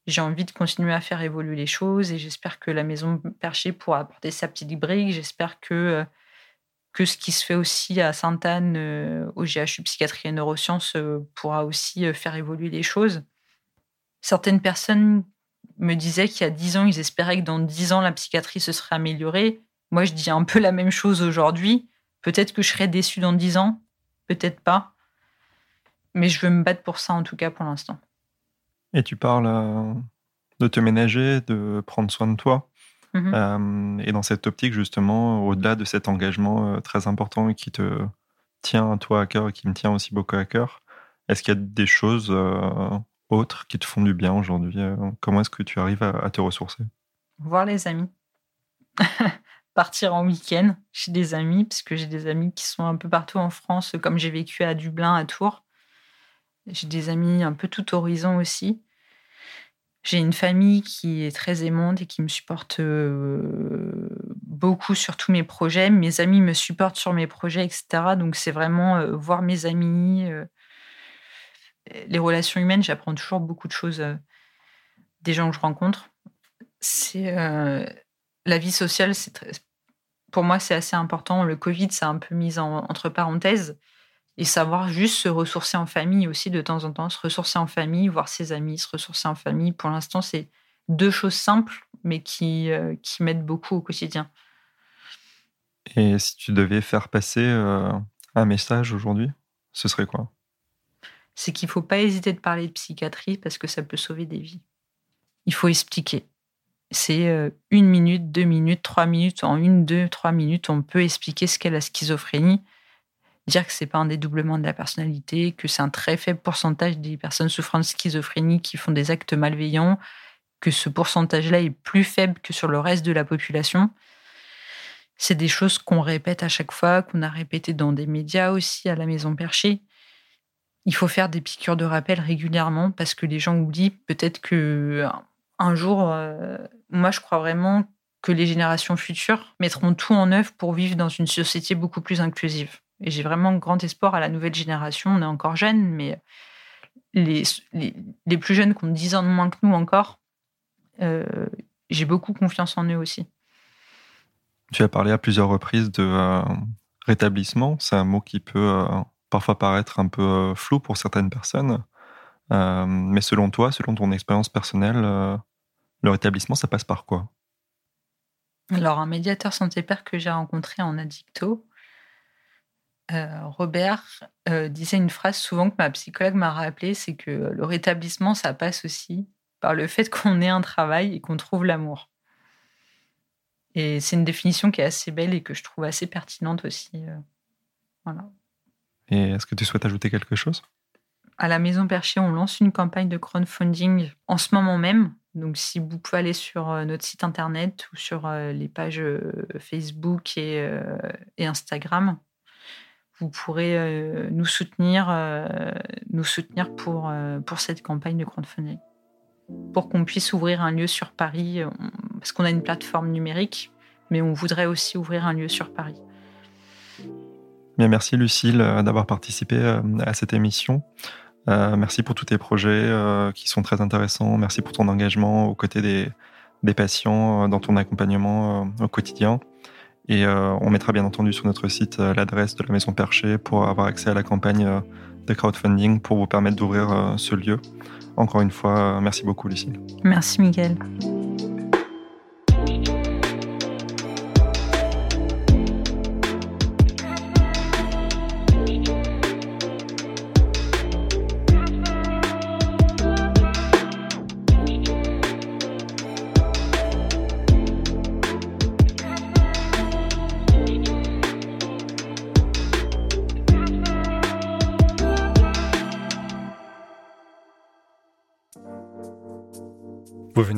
j'ai envie de continuer à faire évoluer les choses et j'espère que la maison perchée pourra apporter sa petite brique. J'espère que, que ce qui se fait aussi à Sainte-Anne, au GHU Psychiatrie et Neurosciences, pourra aussi faire évoluer les choses. Certaines personnes me disaient qu'il y a dix ans, ils espéraient que dans dix ans, la psychiatrie se serait améliorée. Moi, je dis un peu la même chose aujourd'hui. Peut-être que je serai déçue dans dix ans, peut-être pas. Mais je veux me battre pour ça, en tout cas, pour l'instant. Et tu parles euh, de te ménager, de prendre soin de toi. Mhm. Euh, et dans cette optique, justement, au-delà de cet engagement euh, très important qui te tient à toi à cœur et qui me tient aussi beaucoup à cœur, est-ce qu'il y a des choses autres qui te font du bien aujourd'hui euh, Comment est-ce que tu arrives à, te ressourcer? Voir les amis. Partir en week-end chez des amis, puisque j'ai des amis qui sont un peu partout en France, comme j'ai vécu à Dublin, à Tours. J'ai des amis un peu tout horizon aussi. J'ai une famille qui est très aimante et qui me supporte euh, beaucoup sur tous mes projets. Mes amis me supportent sur mes projets, etc. Donc c'est vraiment euh, voir mes amis, les relations humaines. J'apprends toujours beaucoup de choses des gens que je rencontre. C'est la vie sociale, c'est pour moi c'est assez important. Le Covid, ça a un peu mis entre parenthèses et savoir juste se ressourcer en famille aussi de temps en temps, se ressourcer en famille, voir ses amis, se ressourcer en famille. Pour l'instant, c'est deux choses simples, mais qui, euh, qui m'aident beaucoup au quotidien. Et si tu devais faire passer euh, un message aujourd'hui, ce serait quoi? C'est qu'il ne faut pas hésiter de parler de psychiatrie parce que ça peut sauver des vies. Il faut expliquer. C'est euh, une minute, deux minutes, trois minutes. En une, deux, trois minutes, on peut expliquer ce qu'est la schizophrénie dire que c'est pas un dédoublement de la personnalité, que c'est un très faible pourcentage des personnes souffrant de schizophrénie qui font des actes malveillants, que ce pourcentage-là est plus faible que sur le reste de la population. C'est des choses qu'on répète à chaque fois, qu'on a répété dans des médias aussi, à la Maison Perchée. Il faut faire des piqûres de rappel régulièrement parce que les gens oublient. Peut-être que un jour, euh, moi je crois vraiment que les générations futures mettront tout en œuvre pour vivre dans une société beaucoup plus inclusive. Et j'ai vraiment grand espoir à la nouvelle génération. On est encore jeunes, mais les, plus jeunes qui ont 10 ans de moins que nous encore, euh, j'ai beaucoup confiance en eux aussi. Tu as parlé à plusieurs reprises de euh, rétablissement. C'est un mot qui peut parfois paraître un peu flou pour certaines personnes. mais selon toi, selon ton expérience personnelle, le rétablissement, ça passe par quoi? Alors, un médiateur santé-père que j'ai rencontré en Addicto, euh, Robert euh, disait une phrase souvent que ma psychologue m'a rappelé, c'est que le rétablissement, ça passe aussi par le fait qu'on ait un travail et qu'on trouve l'amour. Et c'est une définition qui est assez belle et que je trouve assez pertinente aussi. Euh, voilà. Est-ce que tu souhaites ajouter quelque chose? À la Maison Perchée, on lance une campagne de crowdfunding en ce moment même. Donc, si vous pouvez aller sur notre site internet ou sur les pages Facebook et Instagram, vous pourrez euh, nous soutenir, euh, euh, pour cette campagne de crowdfunding. Pour qu'on puisse ouvrir un lieu sur Paris, parce qu'on a une plateforme numérique, mais on voudrait aussi ouvrir un lieu sur Paris. Merci Lucille d'avoir participé à cette émission. merci pour tous tes projets qui sont très intéressants. Merci pour ton engagement aux côtés des, patients dans ton accompagnement au quotidien. Et euh, on mettra bien entendu sur notre site euh, l'adresse de la Maison Perchée pour avoir accès à la campagne euh, de crowdfunding pour vous permettre d'ouvrir ce lieu. Encore une fois, merci beaucoup Lucille. Merci Miguel.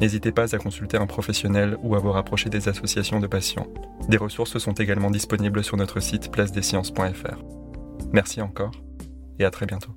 N'hésitez pas à consulter un professionnel ou à vous rapprocher des associations de patients. Des ressources sont également disponibles sur notre site placedesciences.fr. Merci encore et à très bientôt.